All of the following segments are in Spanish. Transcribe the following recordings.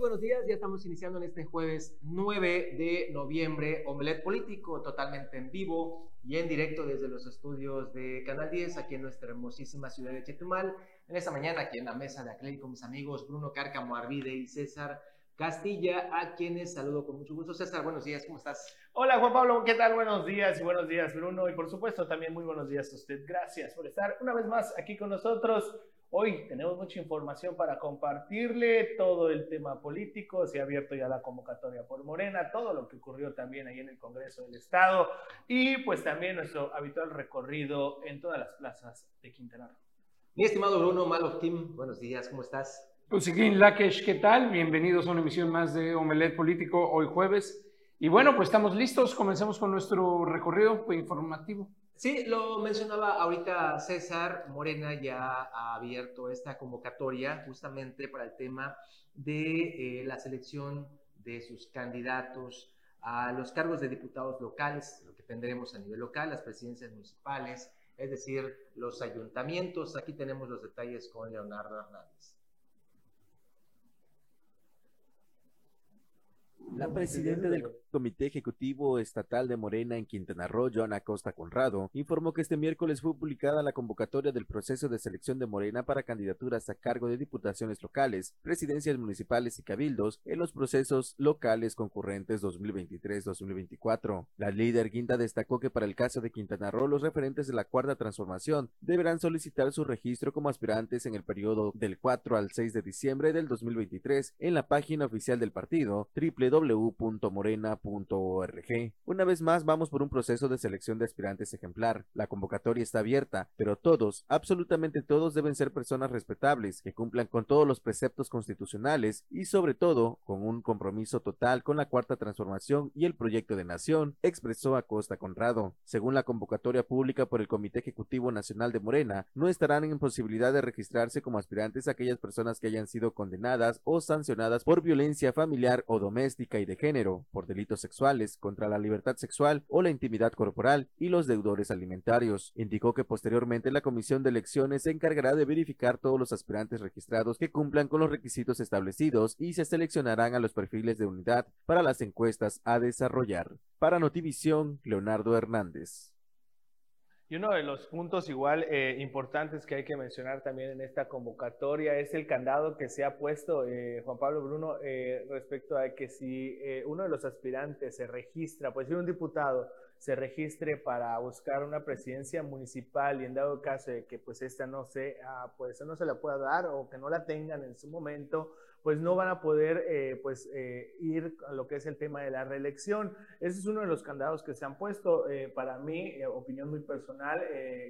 buenos días. Ya estamos iniciando en este jueves 9 de noviembre. Omelet Político, totalmente en vivo y en directo desde los estudios de Canal 10, aquí en nuestra hermosísima ciudad de Chetumal. En esta mañana, aquí en la mesa de Aclay con mis amigos Bruno Cárcamo Arvide y César Castilla, a quienes saludo con mucho gusto. César, buenos días, ¿cómo estás? Hola Juan Pablo, ¿qué tal? Buenos días y buenos días Bruno y por supuesto también muy buenos días a usted. Gracias por estar una vez más aquí con nosotros. Hoy tenemos mucha información para compartirle, todo el tema político, se ha abierto ya la convocatoria por Morena, todo lo que ocurrió también ahí en el Congreso del Estado y pues también nuestro habitual recorrido en todas las plazas de Quintana Roo. Mi estimado Bruno Malo Team, buenos días, ¿cómo estás? Usikin Lakesh, ¿qué tal? Bienvenidos a una emisión más de Omelet Político hoy jueves. Y bueno, pues estamos listos, comencemos con nuestro recorrido informativo. Sí, lo mencionaba ahorita César, Morena ya ha abierto esta convocatoria justamente para el tema de eh, la selección de sus candidatos a los cargos de diputados locales, lo que tendremos a nivel local, las presidencias municipales, es decir, los ayuntamientos. Aquí tenemos los detalles con Leonardo Hernández. La presidenta del Comité Ejecutivo Estatal de Morena en Quintana Roo, Joana Costa Conrado, informó que este miércoles fue publicada la convocatoria del proceso de selección de Morena para candidaturas a cargo de diputaciones locales, presidencias municipales y cabildos en los procesos locales concurrentes 2023-2024. La líder Guinda destacó que para el caso de Quintana Roo, los referentes de la Cuarta Transformación deberán solicitar su registro como aspirantes en el periodo del 4 al 6 de diciembre del 2023 en la página oficial del partido www.morena una vez más vamos por un proceso de selección de aspirantes ejemplar. La convocatoria está abierta, pero todos, absolutamente todos deben ser personas respetables, que cumplan con todos los preceptos constitucionales y sobre todo con un compromiso total con la cuarta transformación y el proyecto de nación, expresó Acosta Conrado. Según la convocatoria pública por el Comité Ejecutivo Nacional de Morena, no estarán en posibilidad de registrarse como aspirantes aquellas personas que hayan sido condenadas o sancionadas por violencia familiar o doméstica y de género, por delitos sexuales, contra la libertad sexual o la intimidad corporal y los deudores alimentarios. Indicó que posteriormente la Comisión de Elecciones se encargará de verificar todos los aspirantes registrados que cumplan con los requisitos establecidos y se seleccionarán a los perfiles de unidad para las encuestas a desarrollar. Para Notivisión, Leonardo Hernández. Y uno de los puntos igual eh, importantes que hay que mencionar también en esta convocatoria es el candado que se ha puesto, eh, Juan Pablo Bruno, eh, respecto a que si uno de los aspirantes se registra, pues si un diputado se registre para buscar una presidencia municipal y en dado caso de que pues esta no se, ah, pues, no se la pueda dar o que no la tengan en su momento, pues no van a poder eh, pues, eh, ir a lo que es el tema de la reelección. Ese es uno de los candados que se han puesto. Eh, para mí, opinión muy personal,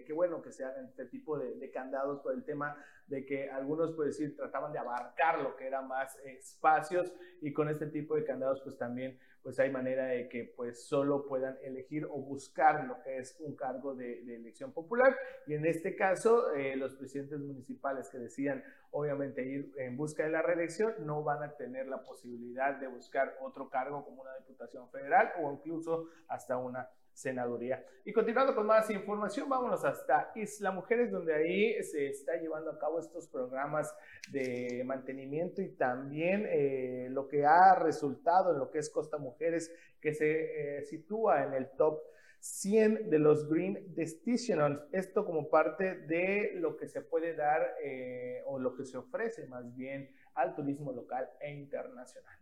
qué bueno que se hagan este tipo de, de, candados por el tema de que algunos, pues decir, trataban de abarcar lo que eran más espacios y con este tipo de candados, pues también pues hay manera de que pues solo puedan elegir o buscar lo que es un cargo de, elección popular. Y en este caso eh, los presidentes municipales que decían obviamente ir en busca de la reelección no van a tener la posibilidad de buscar otro cargo como una diputación federal o incluso hasta una senaduría. Y continuando con más información, vámonos hasta Isla Mujeres, donde ahí se está llevando a cabo estos programas de mantenimiento y también eh, lo que ha resultado en lo que es Costa Mujeres, que se eh, sitúa en el top 100 de los Green Destinations. Esto como parte de lo que se puede dar eh, o lo que se ofrece más bien al turismo local e internacional.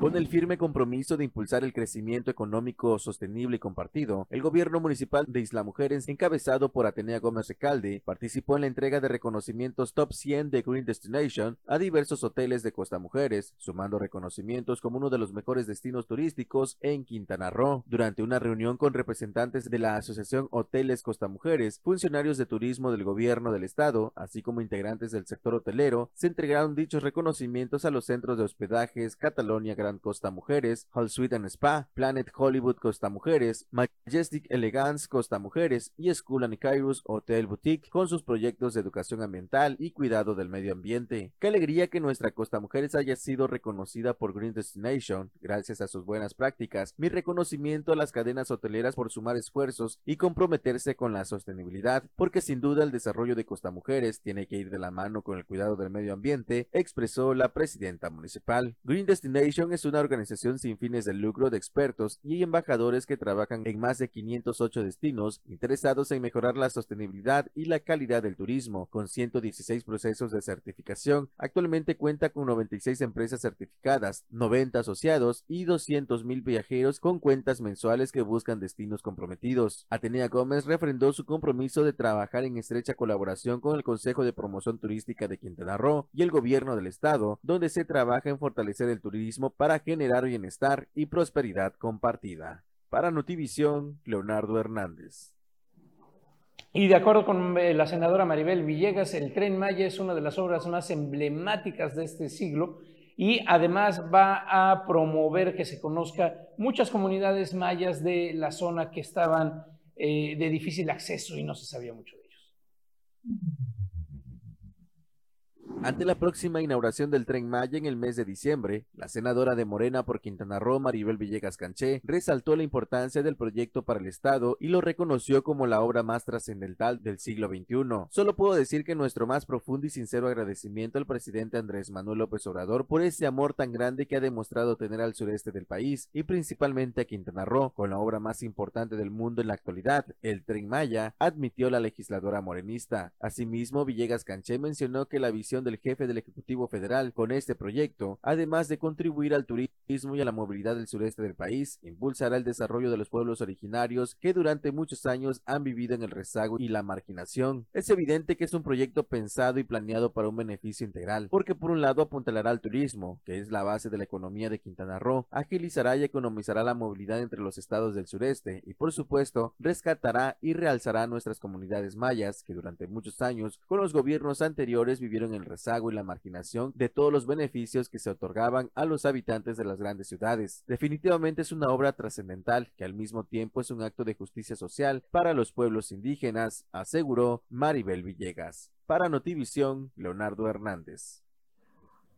Con el firme compromiso de impulsar el crecimiento económico sostenible y compartido, el gobierno municipal de Isla Mujeres, encabezado por Atenea Gómez Recalde, participó en la entrega de reconocimientos Top 100 de Green Destination a diversos hoteles de Costa Mujeres, sumando reconocimientos como uno de los mejores destinos turísticos en Quintana Roo. Durante una reunión con representantes de la Asociación Hoteles Costa Mujeres, funcionarios de turismo del gobierno del estado, así como integrantes del sector hotelero, se entregaron dichos reconocimientos a los centros de hospedajes Catalonia Costa Mujeres, Hall Sweet and Spa, Planet Hollywood Costa Mujeres, Majestic Elegance Costa Mujeres y School and Kairos Hotel Boutique con sus proyectos de educación ambiental y cuidado del medio ambiente. Qué alegría que nuestra Costa Mujeres haya sido reconocida por Green Destination gracias a sus buenas prácticas. Mi reconocimiento a las cadenas hoteleras por sumar esfuerzos y comprometerse con la sostenibilidad, porque sin duda el desarrollo de Costa Mujeres tiene que ir de la mano con el cuidado del medio ambiente, expresó la presidenta municipal. Green Destination es una organización sin fines de lucro de expertos y embajadores que trabajan en más de 508 destinos interesados en mejorar la sostenibilidad y la calidad del turismo, con 116 procesos de certificación. Actualmente cuenta con 96 empresas certificadas, 90 asociados y 200 mil viajeros con cuentas mensuales que buscan destinos comprometidos. Atenea Gómez refrendó su compromiso de trabajar en estrecha colaboración con el Consejo de Promoción Turística de Quintana Roo y el gobierno del estado, donde se trabaja en fortalecer el turismo para generar bienestar y prosperidad compartida. Para Notivisión, Leonardo Hernández. Y de acuerdo con eh, la senadora Maribel Villegas, el tren Maya es una de las obras más emblemáticas de este siglo y además va a promover que se conozca muchas comunidades mayas de la zona que estaban eh, de difícil acceso y no se sabía mucho de ellos. Ante la próxima inauguración del Tren Maya en el mes de diciembre, la senadora de Morena por Quintana Roo, Maribel Villegas Canché, resaltó la importancia del proyecto para el Estado y lo reconoció como la obra más trascendental del siglo XXI. Solo puedo decir que nuestro más profundo y sincero agradecimiento al presidente Andrés Manuel López Obrador por ese amor tan grande que ha demostrado tener al sureste del país y principalmente a Quintana Roo, con la obra más importante del mundo en la actualidad, el Tren Maya, admitió la legisladora morenista. Asimismo, Villegas Canché mencionó que la visión del jefe del Ejecutivo Federal con este proyecto, además de contribuir al turismo y a la movilidad del sureste del país, impulsará el desarrollo de los pueblos originarios que durante muchos años han vivido en el rezago y la marginación. Es evidente que es un proyecto pensado y planeado para un beneficio integral, porque por un lado apuntalará al turismo, que es la base de la economía de Quintana Roo, agilizará y economizará la movilidad entre los estados del sureste y por supuesto rescatará y realzará nuestras comunidades mayas que durante muchos años con los gobiernos anteriores vivieron en el rezago y la marginación de todos los beneficios que se otorgaban a los habitantes de las grandes ciudades. Definitivamente es una obra trascendental que al mismo tiempo es un acto de justicia social para los pueblos indígenas, aseguró Maribel Villegas. Para Notivisión, Leonardo Hernández.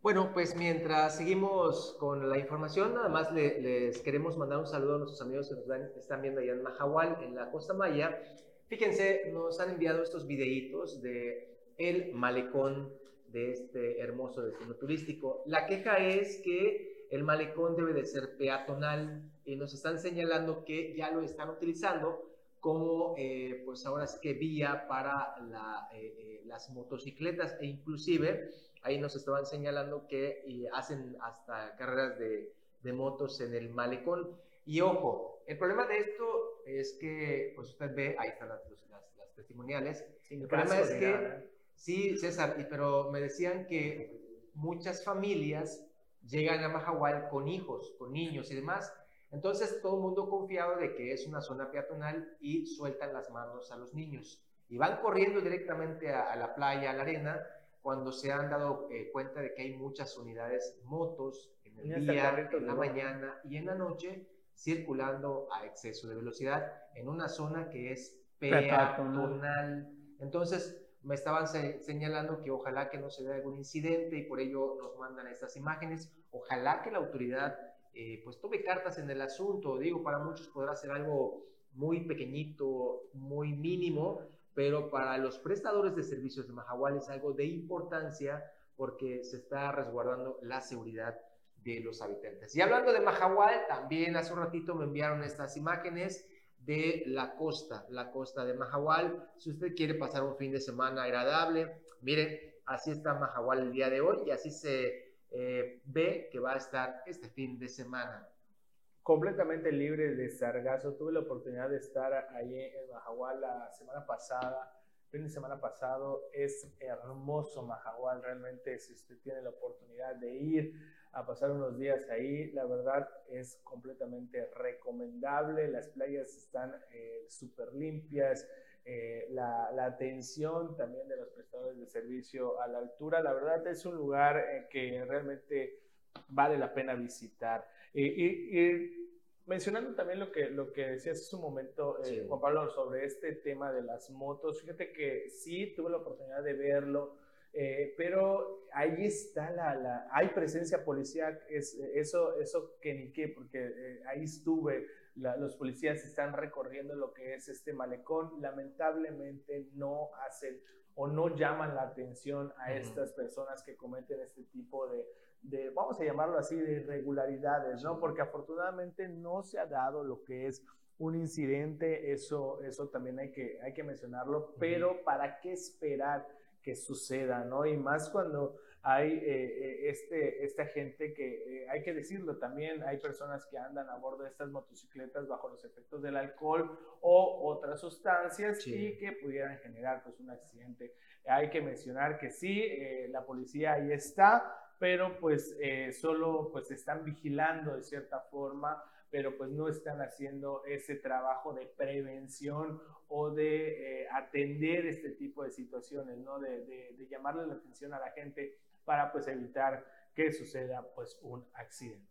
Bueno, pues mientras seguimos con la información, nada más les queremos mandar un saludo a nuestros amigos que nos están viendo allá en Mahahual, en la Costa Maya. Fíjense, nos han enviado estos videitos de el malecón de este hermoso destino turístico. La queja es que el malecón debe de ser peatonal y nos están señalando que ya lo están utilizando como eh, pues ahora es que vía para eh, eh, las motocicletas. E inclusive ahí nos estaban señalando que hacen hasta carreras de, motos en el malecón. Y ojo, el problema de esto es que pues usted ve, ahí están las, las, testimoniales, el problema es que Sí, César, pero me decían que muchas familias llegan a Mahahual con hijos, con niños y demás. Entonces todo el mundo confiado de que es una zona peatonal y sueltan las manos a los niños. Y van corriendo directamente a, la playa, a la arena, cuando se han dado eh, cuenta de que hay muchas unidades, motos en el día, en la mañana y en la noche, circulando a exceso de velocidad en una zona que es peatonal. Entonces, me estaban señalando que ojalá que no se vea algún incidente y por ello nos mandan estas imágenes. Ojalá que la autoridad eh, pues tome cartas en el asunto. Digo, para muchos podrá ser algo muy pequeñito, muy mínimo, pero para los prestadores de servicios de Mahahual es algo de importancia porque se está resguardando la seguridad de los habitantes. Y hablando de Mahahual, también hace un ratito me enviaron estas imágenes de la costa, la costa de Mahahual. Si usted quiere pasar un fin de semana agradable, mire, así está Mahahual el día de hoy y así se eh, ve que va a estar este fin de semana. Completamente libre de sargazo. Tuve la oportunidad de estar ahí en Mahahual la semana pasada fin de semana pasado. Es hermoso Mahahual, realmente si usted tiene la oportunidad de ir a pasar unos días ahí, la verdad es completamente recomendable. Las playas están eh, súper limpias. Eh, la, la, atención también de los prestadores de servicio a la altura, la verdad es un lugar eh, que realmente vale la pena visitar. y, mencionando también lo que, lo que decías hace un momento, Juan Pablo, sobre este tema de las motos, fíjate que sí tuve la oportunidad de verlo eh, pero ahí está la, la, hay presencia policial, es, eso, eso que ni qué, porque eh, ahí estuve, los policías están recorriendo lo que es este malecón, lamentablemente no hacen o no llaman la atención a estas personas que cometen este tipo de, de, vamos a llamarlo así, de irregularidades, ¿no? Porque afortunadamente no se ha dado lo que es un incidente, eso, eso también hay que, hay que mencionarlo, pero ¿para qué esperar? Que suceda, ¿no? Y más cuando hay eh, eh, este, esta gente que, eh, hay que decirlo también, hay personas que andan a bordo de estas motocicletas bajo los efectos del alcohol o otras sustancias y que pudieran generar pues un accidente. Hay que mencionar que sí, la policía ahí está, pero pues solo pues están vigilando de cierta forma pero pues no están haciendo ese trabajo de prevención o de eh, atender este tipo de situaciones, ¿no? De, de, llamarle la atención a la gente para pues evitar que suceda pues un accidente.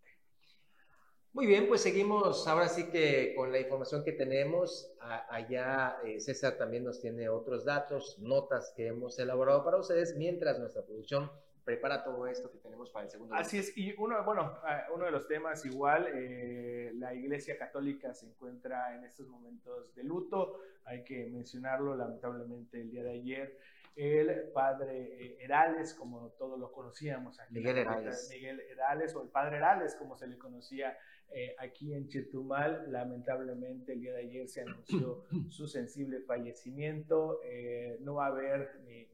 Muy bien, pues seguimos ahora sí que con la información que tenemos. allá eh, César también nos tiene otros datos, notas que hemos elaborado para ustedes, mientras nuestra producción prepara todo esto que tenemos para el segundo. Así es, y uno, bueno, uno de los temas igual, eh, la Iglesia Católica se encuentra en estos momentos de luto, hay que mencionarlo lamentablemente el día de ayer. El padre eh, Herales, como todos lo conocíamos aquí. Miguel Herales. Miguel Herales, o el padre Herales, como se le conocía eh, aquí en Chetumal. Lamentablemente el día de ayer se anunció su sensible fallecimiento. no va a haber ni,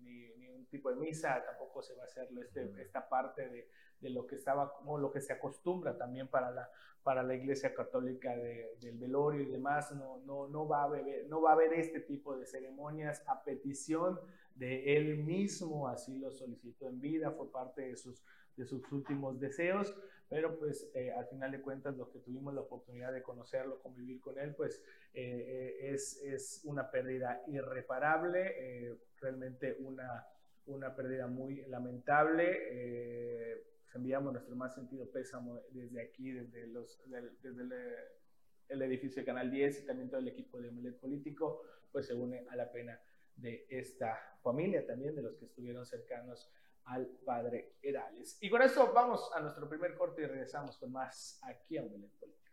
tipo de misa, tampoco se va a hacer este, esta parte de, de, lo que estaba, como lo que se acostumbra también para la, para la Iglesia Católica del velorio y demás, no, no, no, va a haber, no va a haber este tipo de ceremonias a petición de él mismo, así lo solicitó en vida, fue parte de sus, de sus últimos deseos, pero pues eh, al final de cuentas lo que tuvimos la oportunidad de conocerlo, convivir con él, pues eh, eh, es, es, una pérdida irreparable, realmente una, una pérdida muy lamentable. Eh, enviamos nuestro más sentido pésamo desde aquí, desde, los, desde el, edificio Canal 10 y también todo el equipo de Omelet Político, pues se une a la pena de esta familia también, de los que estuvieron cercanos al padre Herales. Y con esto vamos a nuestro primer corte y regresamos con más aquí a Omelet Político.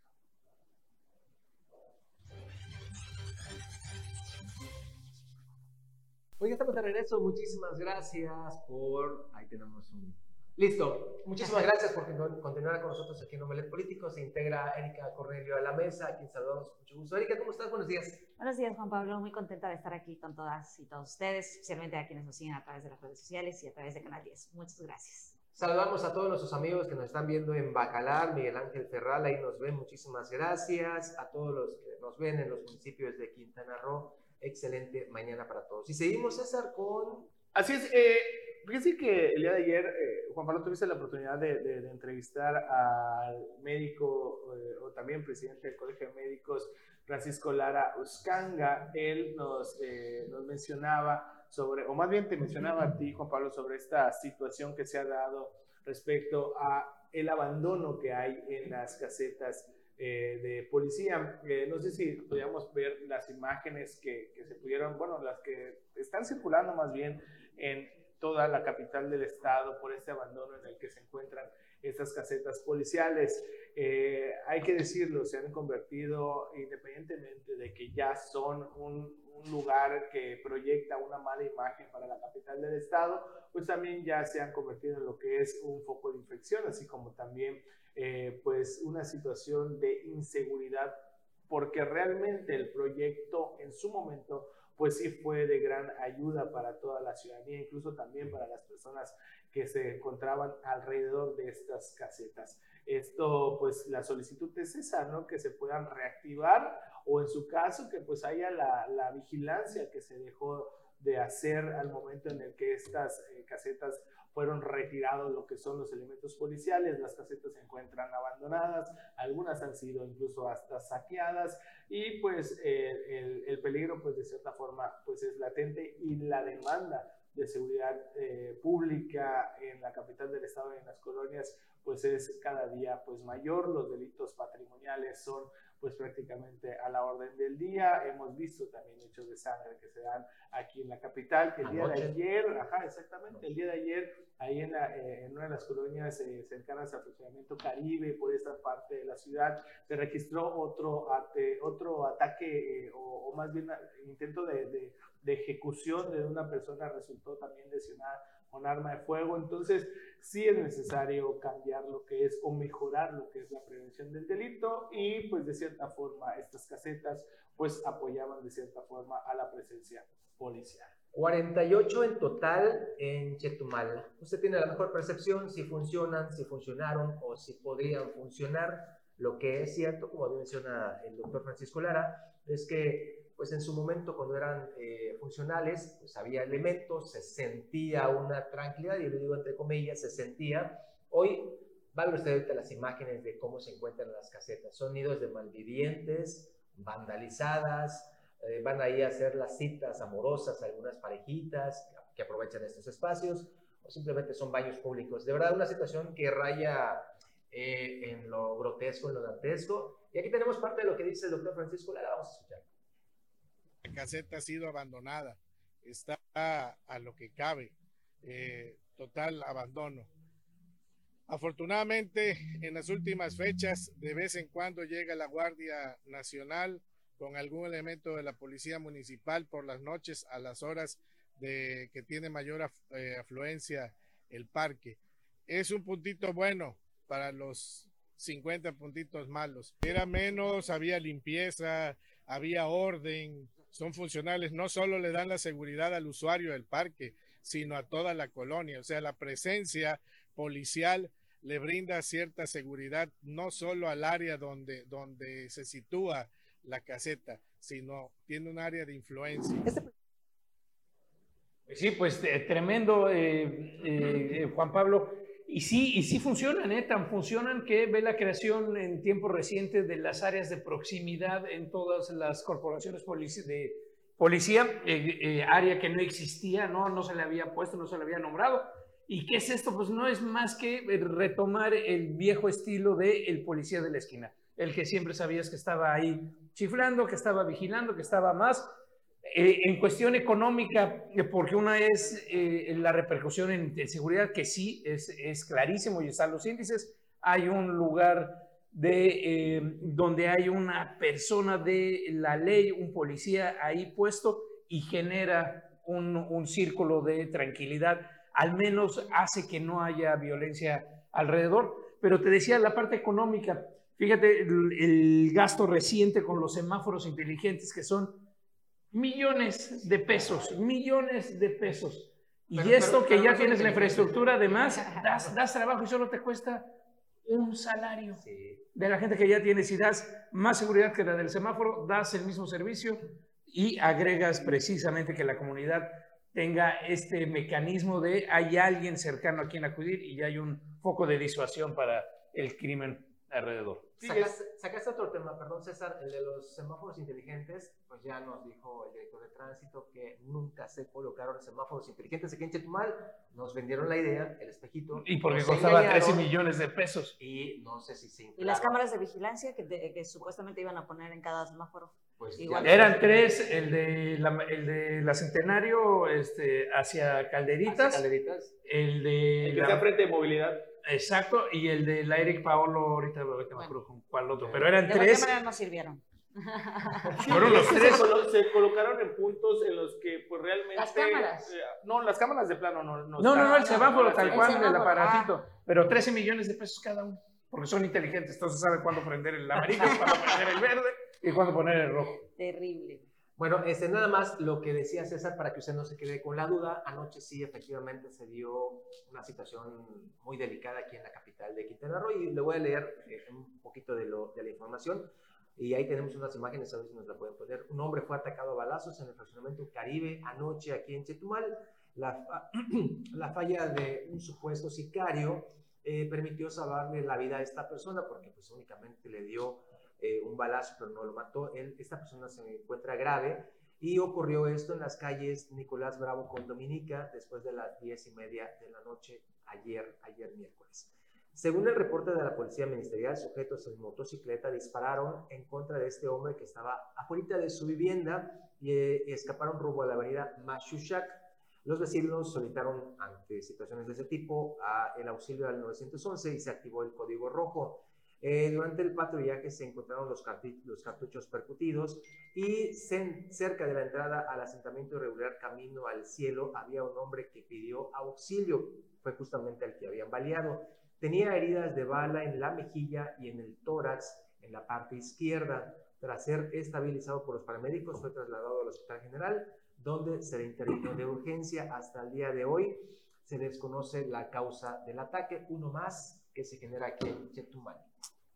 Hoy estamos de regreso. Muchísimas gracias por. Ahí tenemos un. Listo. Muchísimas gracias por continuar con nosotros aquí en Omelet Político. Se integra Erika Cornelio a la mesa, a quien saludamos con mucho gusto. Erika, ¿cómo estás? Buenos días. Buenos días, Juan Pablo. Muy contenta de estar aquí con todas y todos ustedes, especialmente a quienes nos siguen a través de las redes sociales y a través de Canal 10. Muchas gracias. Saludamos a todos nuestros amigos que nos están viendo en Bacalar, Miguel Ángel Ferral, ahí nos ven, muchísimas gracias. A todos los que nos ven en los municipios de Quintana Roo, excelente mañana para todos. Y seguimos, César, con... Así es, eh, fíjense que el día de ayer, eh, Juan Pablo, tuviste la oportunidad de, entrevistar al médico eh, o también presidente del Colegio de Médicos, Francisco Lara Uscanga. Él nos, eh, nos mencionaba sobre, o más bien te mencionaba a ti, Juan Pablo, sobre esta situación que se ha dado respecto a el abandono que hay en las casetas eh, de policía. Eh, no sé si podíamos ver las imágenes que, que, se pudieron, bueno, las que están circulando más bien en toda la capital del estado por este abandono en el que se encuentran estas casetas policiales. Eh, hay que decirlo, se han convertido, independientemente de que ya son un, un, lugar que proyecta una mala imagen para la capital del estado, pues también ya se han convertido en lo que es un foco de infección, así como también eh, pues una situación de inseguridad, porque realmente el proyecto en su momento pues sí fue de gran ayuda para toda la ciudadanía, incluso también para las personas que se encontraban alrededor de estas casetas. Esto, pues la solicitud es esa, ¿no? Que se puedan reactivar o en su caso que pues haya la, la vigilancia que se dejó de hacer al momento en el que estas eh, casetas fueron retirados lo que son los elementos policiales, las casetas se encuentran abandonadas, algunas han sido incluso hasta saqueadas y pues el, el, peligro pues de cierta forma pues es latente y la demanda de seguridad eh, pública en la capital del estado y en las colonias pues es cada día pues mayor, los delitos patrimoniales son pues prácticamente a la orden del día. Hemos visto también hechos de sangre que se dan aquí en la capital. El día de ayer, ajá, exactamente, el día de ayer, ahí en, eh, en una de las colonias eh, cercanas al funcionamiento Caribe, por esta parte de la ciudad, se registró otro, otro ataque eh, o, más bien intento de, de, de ejecución de una persona resultó también lesionada con arma de fuego. Entonces, sí es necesario cambiar lo que es o mejorar lo que es la prevención del delito y pues de cierta forma estas casetas pues apoyaban de cierta forma a la presencia policial. 48 en total en Chetumal. Usted tiene la mejor percepción si funcionan, si funcionaron o si podrían funcionar. Lo que es cierto, como menciona el doctor Francisco Lara, es que pues en su momento cuando eran eh, funcionales, pues había elementos, se sentía una tranquilidad, y lo digo entre comillas, se sentía. Hoy, va a ver usted ahorita las imágenes de cómo se encuentran las casetas. Son nidos de malvivientes, vandalizadas, eh, van ahí a hacer las citas amorosas, algunas parejitas que aprovechan estos espacios, o simplemente son baños públicos. De verdad, una situación que raya eh, en lo grotesco, en lo dantesco. Y aquí tenemos parte de lo que dice el doctor Francisco Lara, vamos a escuchar. Caseta ha sido abandonada, está a, lo que cabe, eh, total abandono. Afortunadamente, en las últimas fechas, de vez en cuando llega la Guardia Nacional con algún elemento de la Policía Municipal por las noches a las horas de que tiene mayor eh, afluencia el parque. Es un puntito bueno para los 50 puntitos malos. Era menos, había limpieza, había orden, son funcionales, no solo le dan la seguridad al usuario del parque, sino a toda la colonia. O sea, la presencia policial le brinda cierta seguridad no solo al área donde, donde se sitúa la caseta, sino tiene un área de influencia. Este sí, pues eh, tremendo, eh, eh, Juan Pablo. Y sí, y sí funcionan, ¿eh? tan funcionan que ve la creación en tiempo reciente de las áreas de proximidad en todas las corporaciones de policía, eh, eh, área que no existía, ¿no? no se le había puesto, no se le había nombrado. ¿Y qué es esto? Pues no es más que retomar el viejo estilo del el policía de la esquina, el que siempre sabías que estaba ahí chiflando, que estaba vigilando, que estaba más eh, en cuestión económica, eh, porque una es eh, la repercusión en, seguridad, que sí es, es, clarísimo y están los índices. Hay un lugar de, donde hay una persona de la ley, un policía ahí puesto y genera un, un círculo de tranquilidad. Al menos hace que no haya violencia alrededor. Pero te decía la parte económica. Fíjate el, el gasto reciente con los semáforos inteligentes que son millones de pesos, millones de pesos. Y esto que ya tienes la infraestructura, además, das, das, trabajo y solo te cuesta un salario de la gente que ya tienes. Si das más seguridad que la del semáforo, das el mismo servicio y agregas precisamente que la comunidad tenga este mecanismo de hay alguien cercano a quien acudir y ya hay un foco de disuasión para el crimen alrededor. sacaste, otro tema, perdón César, el de los semáforos inteligentes, pues ya nos dijo el director de tránsito que nunca se colocaron semáforos inteligentes aquí en Chetumal, nos vendieron la idea, el espejito. Y porque costaba 13 millones de pesos. Y no sé si se Y las cámaras de vigilancia que, que, supuestamente iban a poner en cada semáforo. Pues Igual. Eran tres, el de la, el de la Centenario este, hacia Calderitas, hacia Calderitas. el de... El que está frente de movilidad. Exacto, y el de la Eric Paolo, ahorita, ahorita me acuerdo con cuál otro, pero eran de tres. De manera no sirvieron. Fueron los tres. Se, colocaron en puntos en los que, pues realmente. Las cámaras. Eh, no, las cámaras de plano no. No, no, no, el semáforo tal cual, el, aparatito. Pero 13 millones de pesos cada uno, porque son inteligentes, entonces saben cuándo prender el amarillo, cuándo prender el verde y cuándo poner el rojo. Terrible. Bueno, este, nada más lo que decía César para que usted no se quede con la duda. Anoche sí, efectivamente, se dio una situación muy delicada aquí en la capital de Quintana Roo y le voy a leer eh, un poquito de, lo, de la información. Y ahí tenemos unas imágenes, a ver si nos la pueden poner. Un hombre fue atacado a balazos en el fraccionamiento Caribe anoche aquí en Chetumal. La, la falla de un supuesto sicario eh, permitió salvarle la vida a esta persona porque pues únicamente le dio eh, un balazo, pero no lo mató. Él, esta persona se encuentra grave y ocurrió esto en las calles Nicolás Bravo con Dominica después de las diez y media de la noche ayer, ayer miércoles. Según el reporte de la Policía Ministerial, sujetos en motocicleta dispararon en contra de este hombre que estaba afuera de su vivienda y eh, escaparon rumbo a la avenida Mashushak. Los vecinos solicitaron ante situaciones de ese tipo a el auxilio al 911 y se activó el código rojo. Eh, durante el patrullaje se encontraron los, los cartuchos percutidos y cerca de la entrada al asentamiento irregular Camino al Cielo había un hombre que pidió auxilio. Fue justamente el que habían baleado. Tenía heridas de bala en la mejilla y en el tórax en la parte izquierda. Tras ser estabilizado por los paramédicos, fue trasladado al Hospital General, donde se le intervino de urgencia. Hasta el día de hoy se desconoce la causa del ataque, uno más que se genera aquí en Chetumal.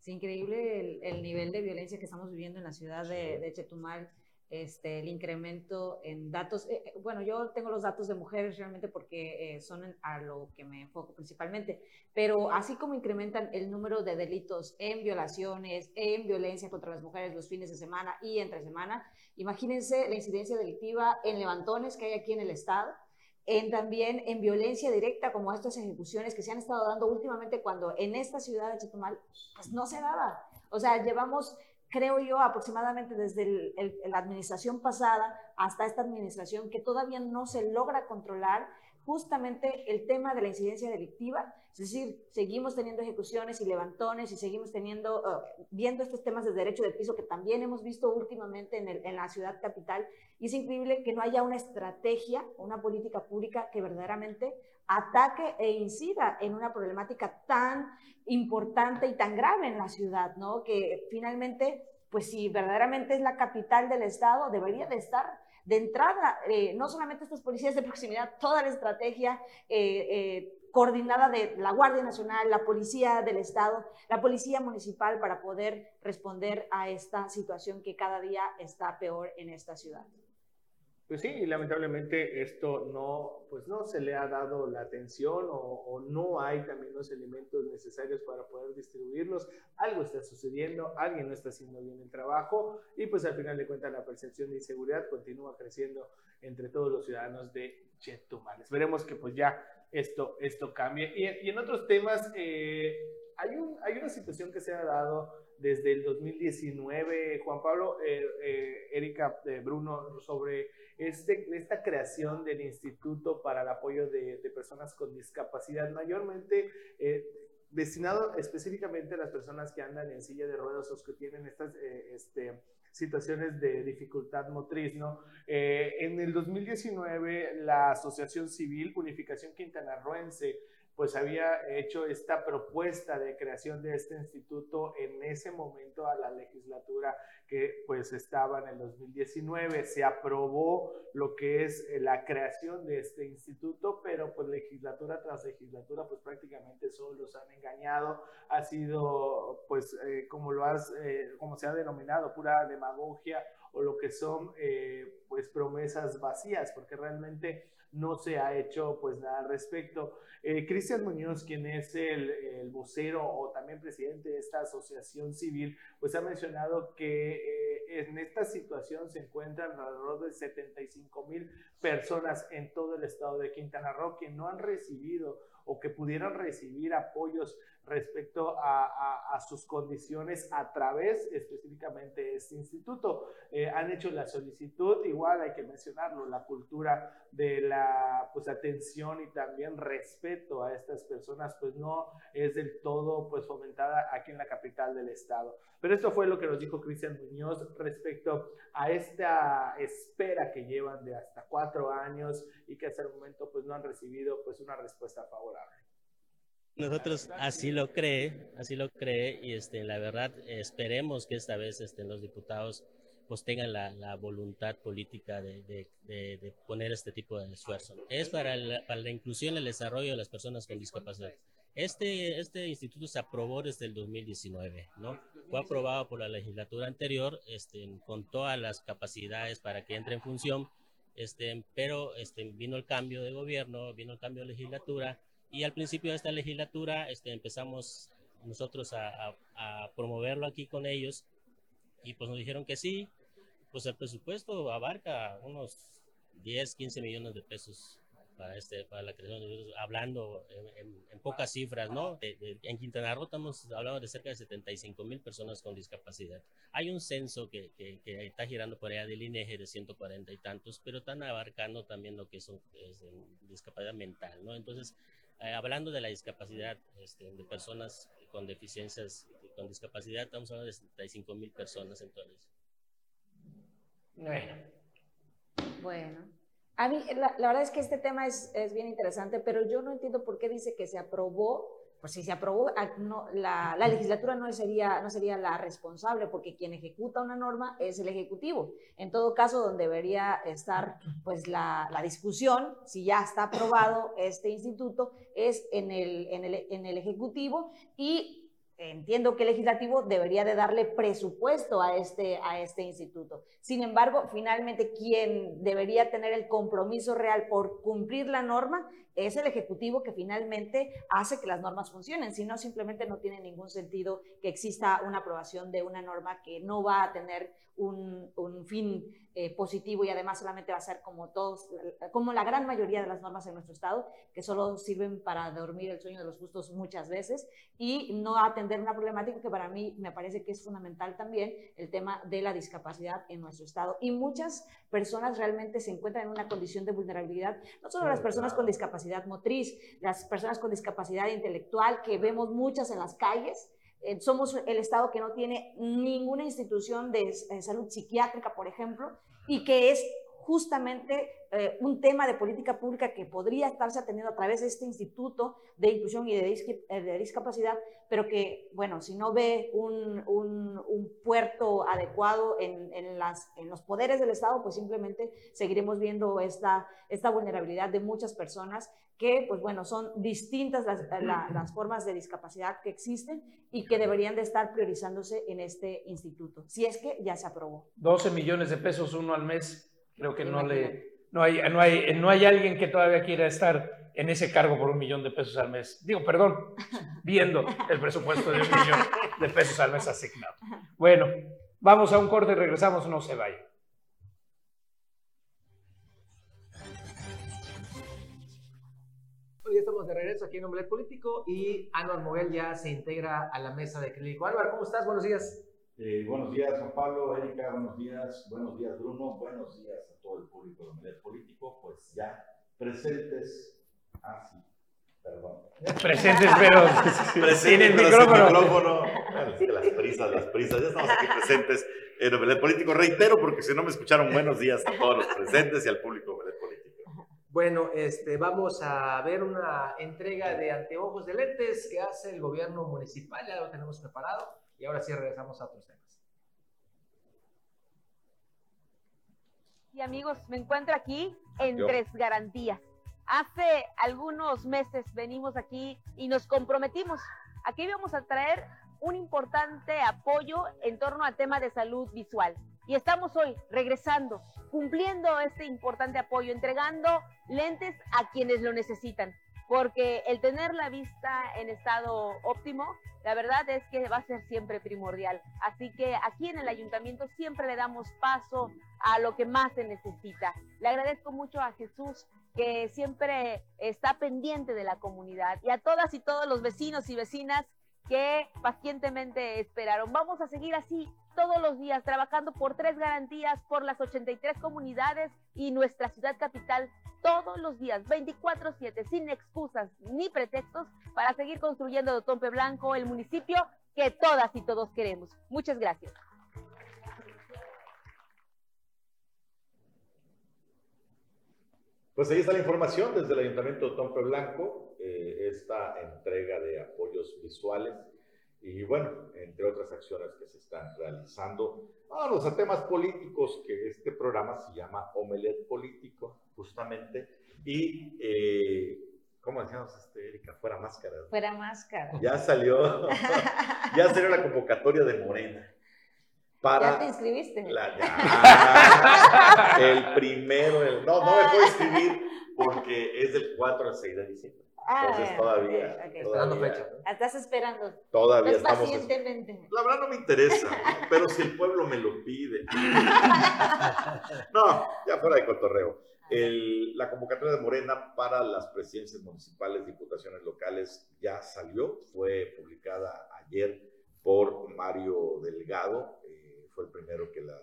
Es increíble el, nivel de violencia que estamos viviendo en la ciudad de, de Chetumal este, el incremento en datos. Eh, eh, bueno, yo tengo los datos de mujeres realmente porque eh, son a lo que me enfoco principalmente, pero así como incrementan el número de delitos en violaciones, en violencia contra las mujeres los fines de semana y entre semana, imagínense la incidencia delictiva en levantones que hay aquí en el Estado, en también en violencia directa como estas ejecuciones que se han estado dando últimamente cuando en esta ciudad de Chetumal pues no se daba. O sea, llevamos creo yo, aproximadamente desde la administración pasada hasta esta administración, que todavía no se logra controlar justamente el tema de la incidencia delictiva, es decir, seguimos teniendo ejecuciones y levantones y seguimos teniendo, uh, viendo estos temas de derecho de piso que también hemos visto últimamente en, en, la ciudad capital, y es increíble que no haya una estrategia, una política pública que verdaderamente ataque e incida en una problemática tan importante y tan grave en la ciudad, ¿no? Que finalmente, pues si verdaderamente es la capital del Estado, debería de estar de entrada, eh, no solamente estas policías de proximidad, toda la estrategia eh, eh, coordinada de la Guardia Nacional, la Policía del Estado, la Policía Municipal para poder responder a esta situación que cada día está peor en esta ciudad. Pues sí, lamentablemente esto no, pues no se le ha dado la atención o, no hay también los elementos necesarios para poder distribuirlos. Algo está sucediendo, alguien no está haciendo bien el trabajo y pues al final de cuentas la percepción de inseguridad continúa creciendo entre todos los ciudadanos de Chetumal. Esperemos que pues ya esto, esto cambie. Y, en otros temas, eh, hay, un, hay una situación que se ha dado desde el 2019, Juan Pablo, eh, eh, Erika, Bruno, sobre este, esta creación del Instituto para el Apoyo de, Personas con Discapacidad, mayormente eh, destinado específicamente a las personas que andan en silla de ruedas o que tienen estas eh, este, situaciones de dificultad motriz, ¿no? Eh, en el 2019, la Asociación Civil Unificación Quintanarroense pues había hecho esta propuesta de creación de este instituto en ese momento a la legislatura que pues estaba en el 2019. Se aprobó lo que es eh, la creación de este instituto, pero pues legislatura tras legislatura pues prácticamente solo los han engañado. Ha sido pues eh, como lo has, eh, como se ha denominado, pura demagogia o lo que son pues promesas vacías, porque realmente no se ha hecho pues nada al respecto. Eh, Cristian Muñoz, quien es el, vocero o también presidente de esta asociación civil, pues ha mencionado que eh, en esta situación se encuentran alrededor de 75 mil personas en todo el estado de Quintana Roo que no han recibido o que pudieran recibir apoyos respecto a, sus condiciones a través específicamente de este instituto. Eh, han hecho la solicitud, igual hay que mencionarlo, la cultura de la pues, atención y también respeto a estas personas, pues no es del todo pues fomentada aquí en la capital del estado. Pero esto fue lo que nos dijo Cristian Muñoz respecto a esta espera que llevan de hasta cuatro años y que hasta el momento pues no han recibido pues una respuesta favorable. Nosotros así lo cree, así lo cree y este, la verdad esperemos que esta vez este, los diputados pues tengan la, la voluntad política de, de, de, poner este tipo de esfuerzo. Es para, para la inclusión y el desarrollo de las personas con discapacidad. Este, este instituto se aprobó desde el 2019, ¿no? Fue aprobado por la legislatura anterior, este, con todas las capacidades para que entre en función, este, pero este, vino el cambio de gobierno, vino el cambio de legislatura, y al principio de esta legislatura este, empezamos nosotros a, promoverlo aquí con ellos y pues nos dijeron que sí, pues el presupuesto abarca unos 10, 15 millones de pesos para, este, para la creación de hablando en, pocas cifras, ¿no? en Quintana Roo estamos hablando de cerca de 75 mil personas con discapacidad. Hay un censo que, que, está girando por allá del INEGE de 140 y tantos, pero están abarcando también lo que es, discapacidad mental, ¿no? Entonces, eh, hablando de la discapacidad este, de personas con deficiencias, con discapacidad, estamos hablando de 75 mil personas en todo eso. Bueno. Bueno. A mí, la, verdad es que este tema es, es, bien interesante, pero yo no entiendo por qué dice que se aprobó. Pues si se aprobó, ah, no, la, la, legislatura no sería, no sería la responsable, porque quien ejecuta una norma es el Ejecutivo. En todo caso, donde debería estar pues, la, la discusión, si ya está aprobado este instituto, es en el, en el, en el Ejecutivo y entiendo que el legislativo debería de darle presupuesto a este, a este instituto. Sin embargo, finalmente quien debería tener el compromiso real por cumplir la norma es el Ejecutivo que finalmente hace que las normas funcionen. Si no, simplemente no tiene ningún sentido que exista una aprobación de una norma que no va a tener un, un fin eh, positivo y además solamente va a ser como todos, como la gran mayoría de las normas en nuestro estado, que solo sirven para dormir el sueño de los justos muchas veces y no atender una problemática que para mí me parece que es fundamental también, el tema de la discapacidad en nuestro estado. Y muchas personas realmente se encuentran en una condición de vulnerabilidad, no solo las personas con discapacidad motriz, las personas con discapacidad intelectual, que vemos muchas en las calles, somos el estado que no tiene ninguna institución de salud psiquiátrica, por ejemplo, y que es justamente eh, un tema de política pública que podría estarse atendiendo a través de este instituto de inclusión y de, eh, discapacidad, pero que, bueno, si no ve un, puerto adecuado en, las, en, los poderes del Estado, pues simplemente seguiremos viendo esta, esta vulnerabilidad de muchas personas que, pues bueno, son distintas las, las, formas de discapacidad que existen y que deberían de estar priorizándose en este instituto, si es que ya se aprobó. 12 millones de pesos uno al mes, creo que no le no hay, no, hay, no hay alguien que todavía quiera estar en ese cargo por un millón de pesos al mes. Digo, perdón, viendo el presupuesto de un millón de pesos al mes asignado. Bueno, vamos a un corte y regresamos, no se vaya. ya estamos de regreso aquí en Omelet Político y Álvaro Moguel ya se integra a la mesa de clínico. Álvaro, ¿cómo estás? Buenos días. Eh, buenos días, Juan Pablo, Erika, buenos días, buenos días, Bruno, buenos días a todo el público de Omelet Político. Pues ya presentes. Ah, sí, perdón. Presentes, pero sin el micrófono. las prisas, las prisas, ya estamos aquí presentes en Omelet Político. Reitero, porque si no me escucharon, buenos días a todos los presentes y al público de Omelet Político. Bueno, este, vamos a ver una entrega de anteojos de lentes que hace el gobierno municipal, ya lo tenemos preparado y ahora sí regresamos a otros temas. Y amigos, me encuentro aquí en Tres Garantías. Hace algunos meses venimos aquí y nos comprometimos. Aquí íbamos a traer un importante apoyo en torno al tema de salud visual. Y estamos hoy regresando, cumpliendo este importante apoyo, entregando lentes a quienes lo necesitan porque el tener la vista en estado óptimo, la verdad es que va a ser siempre primordial. Así que aquí en el ayuntamiento siempre le damos paso a lo que más se necesita. Le agradezco mucho a Jesús que siempre está pendiente de la comunidad y a todas y todos los vecinos y vecinas que pacientemente esperaron. Vamos a seguir así todos los días trabajando por tres garantías por las 83 comunidades y nuestra ciudad capital todos los días, 24/7, sin excusas ni pretextos para seguir construyendo de Tompe Blanco el municipio que todas y todos queremos. Muchas gracias. Pues ahí está la información desde el Ayuntamiento de Tompe Blanco, eh, esta entrega de apoyos visuales y bueno, entre otras acciones que se están realizando. Vamos a temas políticos, que este programa se llama Omelet Político, justamente. Y, eh, ¿cómo decíamos, este, Erika? Fuera máscara. Fuera máscara. Ya salió, ya salió la convocatoria de Morena. Para ¿Ya te inscribiste? La, ya, el primero, el, no, no me puedo inscribir porque es del 4 al 6 de diciembre. Ah, Entonces todavía, ok, ok. Esperando todavía, fecha. Estás esperando. todavía estamos. pacientemente. La verdad no me interesa, ¿no? pero si el pueblo me lo pide. No, ya fuera de cotorreo. El- la convocatoria de Morena para las presidencias municipales, diputaciones locales ya salió, fue publicada ayer por Mario Delgado, eh, fue el primero que la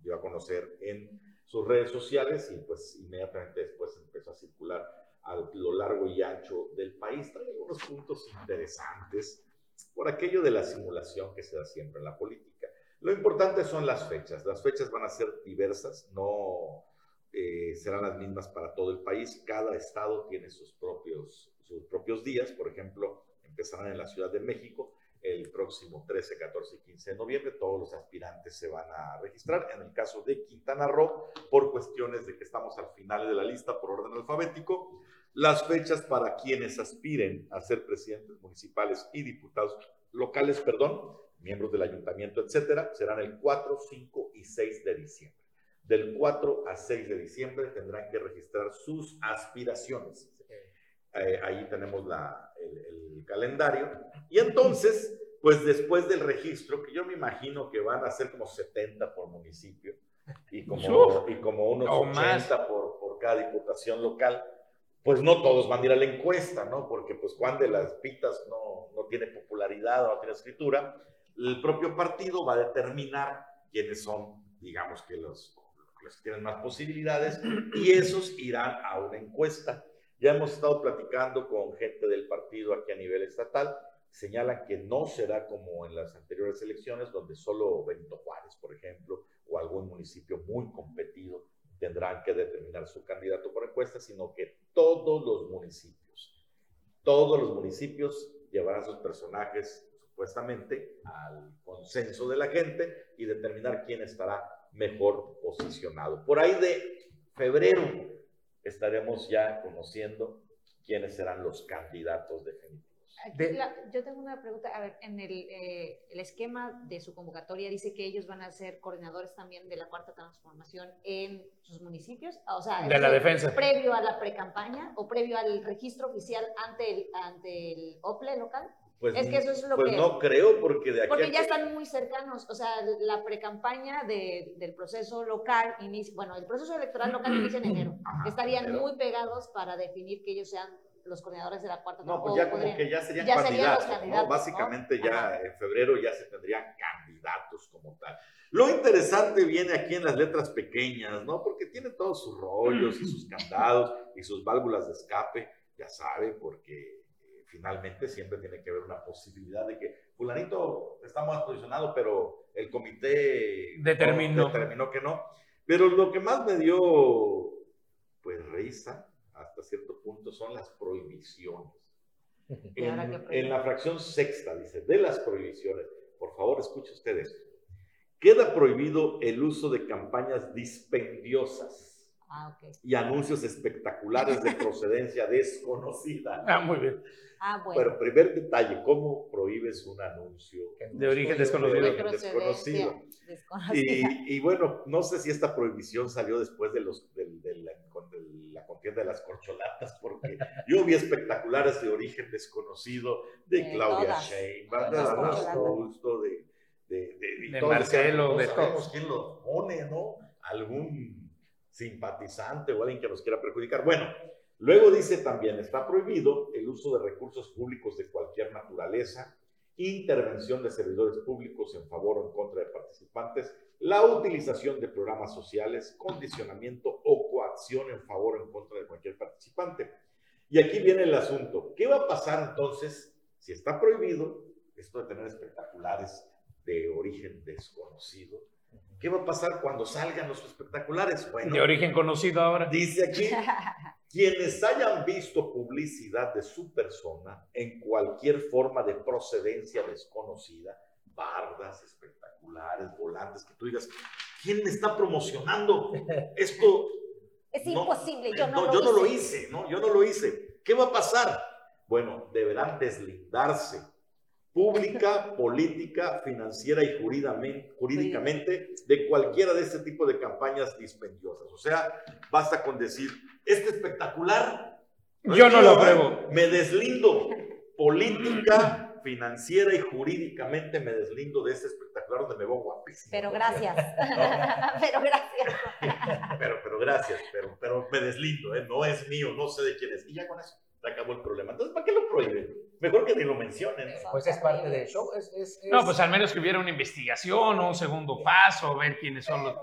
dio a conocer en sus redes sociales y pues inmediatamente después empezó a circular a lo largo y ancho del país. Trae algunos puntos interesantes por aquello de la simulación que se da siempre en la política. Lo importante son las fechas. Las fechas van a ser diversas, no eh, serán las mismas para todo el país. Cada estado tiene sus propios, sus propios días. Por ejemplo, empezarán en la Ciudad de México el próximo 13, 14 y 15 de noviembre. Todos los aspirantes se van a registrar. En el caso de Quintana Roo, por cuestiones de que estamos al final de la lista por orden alfabético, las fechas para quienes aspiren a ser presidentes municipales y diputados locales, perdón, miembros del ayuntamiento, etcétera, serán el 4, 5 y 6 de diciembre. Del 4 a 6 de diciembre tendrán que registrar sus aspiraciones. Eh, ahí tenemos la, el, el calendario. Y entonces, pues después del registro, que yo me imagino que van a ser como 70 por municipio y como, y como unos o 80 más. por, por cada diputación local, pues no todos van a ir a la encuesta, ¿no? Porque pues Juan de las Pitas no, no tiene popularidad o no tiene escritura. El propio partido va a determinar quiénes son, digamos que los, los que tienen más posibilidades y esos irán a una encuesta. Ya hemos estado platicando con gente del partido aquí a nivel estatal, señalan que no será como en las anteriores elecciones, donde solo Benito Juárez, por ejemplo, o algún municipio muy competido tendrán que determinar su candidato por encuesta, sino que todos los municipios, todos los municipios llevarán sus personajes supuestamente al consenso de la gente y determinar quién estará mejor posicionado. Por ahí de febrero estaremos ya conociendo quiénes serán los candidatos definitivos. Aquí De- la- yo tengo una pregunta. A ver, en el, eh, el esquema de su convocatoria dice que ellos van a ser coordinadores también de la cuarta transformación en sus municipios. O sea, De la es defensa. Previo a la precampaña o previo al registro oficial ante el, ante el OPLE local. Pues, Es que eso es lo pues que- no creo, porque de aquí Porque a ya están muy cercanos, o sea, la precampaña de- del proceso local, inicia, bueno, el proceso electoral local inicia en enero. Ajá, Estarían enero. muy pegados para definir que ellos sean los coordinadores de la cuarta No, pues ya como podrían- que ya serían ya serían los candidatos, ¿no? candidatos, ¿no? Básicamente ya Ajá. en febrero ya se tendrían candidatos como tal. Lo interesante viene aquí en las letras pequeñas, ¿no? Porque tiene todos sus rollos y sus candados y sus válvulas de escape, ya sabe, porque eh, finalmente siempre tiene que haber una posibilidad de que fulanito está más posicionado, pero el comité Determinó. determinó que no. Pero lo que más me dio, pues, risa hasta cierto punto son las prohibiciones. ¿Y ahora qué En, en la fracción sexta dice, de las prohibiciones, por favor escuche usted esto. Queda prohibido el uso de campañas dispendiosas Ah, y anuncios espectaculares de procedencia desconocida. Ah, muy bien. Ah, bueno. Pero primer detalle, ¿cómo prohibes un anuncio De origen de desconocido. origen Procedencia desconocido? Y, y bueno, no sé si esta prohibición salió después de, los, de la, de la contienda de las corcholatas, porque yo vi espectaculares de origen desconocido de De Claudia. Sheinbaum, de. Augusto, de, de, de, De Marcelo, de sabemos todos. quién los pone, ¿no? Algún simpatizante o alguien que nos quiera perjudicar. Bueno, luego dice también, está prohibido el uso de recursos públicos de cualquier naturaleza, intervención de servidores públicos en favor o en contra de participantes, la utilización de programas sociales, condicionamiento o coacción en favor o en contra de cualquier participante. Y aquí viene el asunto. ¿Qué va a pasar entonces si está prohibido esto de tener espectaculares de origen desconocido? ¿Qué va a pasar cuando salgan los espectaculares? Bueno, De origen conocido ahora. dice aquí, quienes hayan visto publicidad de su persona en cualquier forma de procedencia desconocida, bardas espectaculares, volantes, que tú digas, ¿quién me está promocionando esto? Es No, imposible, yo no, no, lo, yo hice. no lo hice, ¿no? Yo no lo hice. ¿Qué va a pasar? Bueno, deberán deslindarse pública, política, financiera y jurídicamente, de cualquiera de este tipo de campañas dispendiosas. O sea, basta con decir, este espectacular Yo no lo apruebo. Me deslindo política, financiera y jurídicamente me deslindo de este espectacular donde me veo guapísimo. Pero gracias. pero gracias. pero, pero gracias, pero, pero me deslindo, ¿eh? no es mío, no sé de quién es. Y ya con eso se acabó el problema. Entonces, ¿para qué lo prohíben? Mejor que ni lo mencionen. Pues es parte del show. Es, es, es... No, pues al menos que hubiera una investigación o un segundo paso, ver quiénes son los...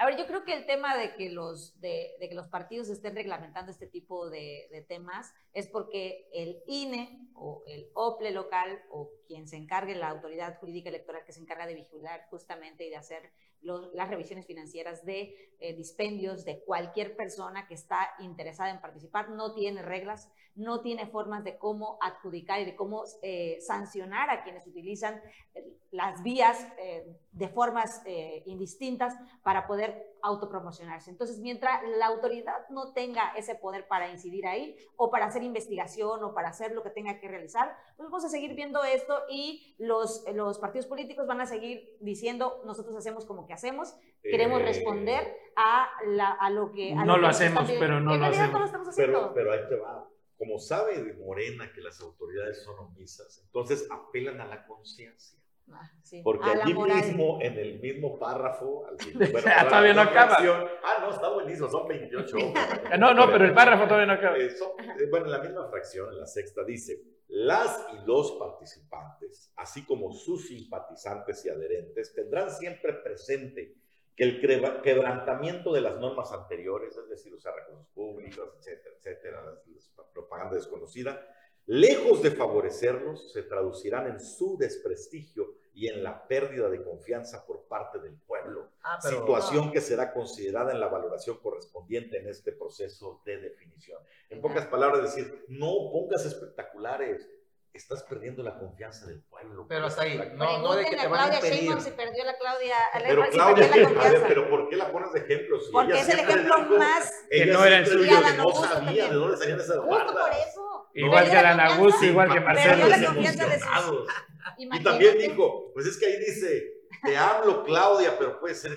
A ver, yo creo que el tema de que los, de, de que los partidos estén reglamentando este tipo de, de, temas es porque el INE o el OPLE local o quien se encargue, la autoridad jurídica electoral que se encarga de vigilar justamente y de hacer los, las revisiones financieras de eh, dispendios de cualquier persona que está interesada en participar, no tiene reglas, no tiene formas de cómo adjudicar y de cómo eh, sancionar a quienes utilizan eh, las vías eh, de formas eh, indistintas para poder autopromocionarse. Entonces, mientras la autoridad no tenga ese poder para incidir ahí o para hacer investigación o para hacer lo que tenga que realizar, pues vamos a seguir viendo esto y los, los partidos políticos van a seguir diciendo, nosotros hacemos como que hacemos, queremos responder a, la, a lo que... A no lo, hacemos, pero no lo hacemos. no lo estamos haciendo. Pero, pero ahí te va. Como sabe de Morena que las autoridades son omisas, entonces apelan a la conciencia. Ah, sí, Porque allí moral. mismo, en el mismo párrafo, al bueno, Ah, todavía no acaba. Ah, no, está buenísimo, son 28. No, no, pero el párrafo todavía no acaba. Eh, son- eh, bueno, en la misma fracción, en la sexta, dice, las y los participantes, así como sus simpatizantes y adherentes, tendrán siempre presente que el quebrantamiento de las normas anteriores, es decir, usar recursos públicos, etcétera, etcétera, la propaganda desconocida, lejos de favorecerlos, se traducirán en su desprestigio y en la pérdida de confianza por parte del pueblo Ah, pero- situación que será considerada en la valoración correspondiente en este proceso de definición. En pocas palabras, decir, no pongas espectaculares, estás perdiendo la confianza del pueblo. Pero hasta ahí, no, no de que te a van a Claudia impedir. Sheinbaum si perdió la Claudia, a la- Pero si Claudia, perdió la a ver, pero ¿por qué la pones de ejemplo? Si Porque ella es el ejemplo dijo- más- Que no era el suyo. no sabía también. de dónde salían esas Justo bardas. por eso. Igual que la. Augusto, igual que Marcelo. Y también dijo, pues es que ahí dice, te hablo Claudia, pero puede ser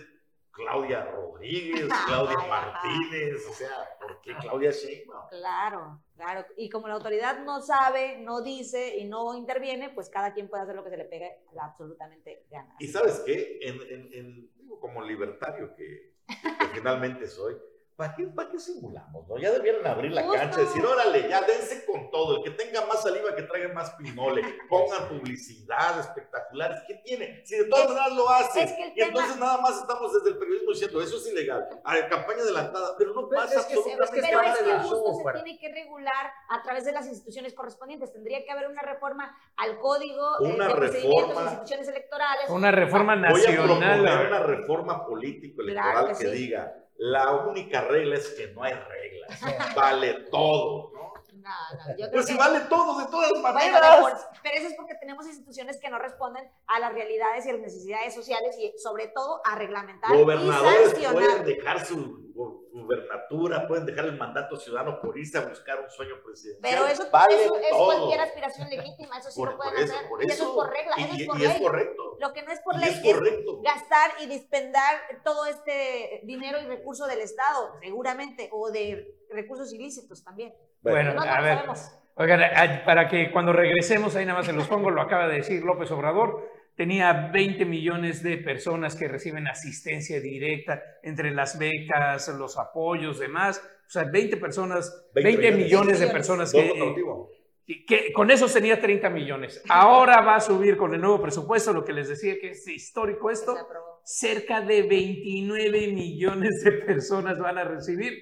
Claudia Rodríguez, Claudia. Martínez, o sea, ¿por qué Claudia Sheinbaum? Claro, claro. Y como la autoridad no sabe, no dice y no interviene, pues cada quien puede hacer lo que se le pegue la absolutamente gana. Y sabes qué, en, en- en- digo, como libertario que, que finalmente soy, ¿para qué, para qué simulamos? No? Ya debieron abrir la cancha y decir, órale, ya dense con todo, el que tenga más saliva que traiga más pinole, pongan publicidad espectaculares, ¿qué tiene? Si de todas maneras lo hacen, es que el y entonces nada más estamos desde el periodismo diciendo, eso es ilegal, a ver, campaña adelantada, pero no Pero pasa es que absolutamente es que Pero es que del justo show, se tiene que regular a través de las instituciones correspondientes. Tendría que haber una reforma al código eh, Una de reforma. de instituciones electorales. Una reforma Voy a proponer nacional. una reforma político-electoral Claro que, que sí. diga, la única regla es que no hay reglas, vale todo, ¿no? No, no, yo creo Pues si que- vale todo, de todas maneras. pero eso es porque tenemos instituciones que no responden a las realidades y a las necesidades sociales y sobre todo a reglamentar y Gobernadores sancionar. pueden dejar su gubernatura, pueden dejar el mandato ciudadano por irse a buscar un sueño presidencial. Pero eso, vale eso es todo. cualquier aspiración legítima, eso sí Por, lo pueden por eso, hacer. por y eso es por regla, y, eso es por y es ley. correcto. Lo que no es por y ley es correcto. gastar y dispendar todo este dinero y recurso del Estado, seguramente, o de recursos ilícitos también. Bueno, No, no a ver. sabemos. Oigan, a- para que cuando regresemos, ahí nada más se los pongo, lo acaba de decir López Obrador, tenía 20 millones de personas que reciben asistencia directa entre las becas, los apoyos, demás. O sea, 20 personas, 20, 20 millones, millones. de 20 personas que, cautivo. que- que con eso tenía 30 millones. Ahora va a subir con el nuevo presupuesto, lo que les decía que es histórico esto, cerca de 29 millones de personas van a recibir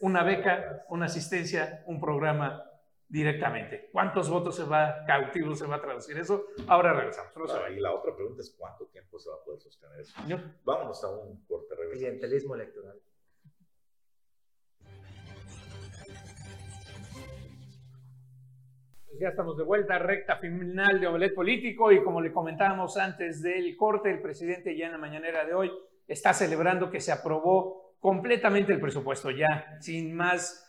una beca, una asistencia, un programa directamente. ¿Cuántos votos se va, cautivos se va a traducir eso? Ahora regresamos. No y la otra pregunta es cuánto tiempo se va a poder sostener eso. Yo- Vámonos a un corte regresamos. Clientelismo electoral. Pues ya estamos de vuelta, recta final de Omelet Político y como le comentábamos antes del corte, el presidente ya en la mañanera de hoy está celebrando que se aprobó completamente el presupuesto ya, sin más,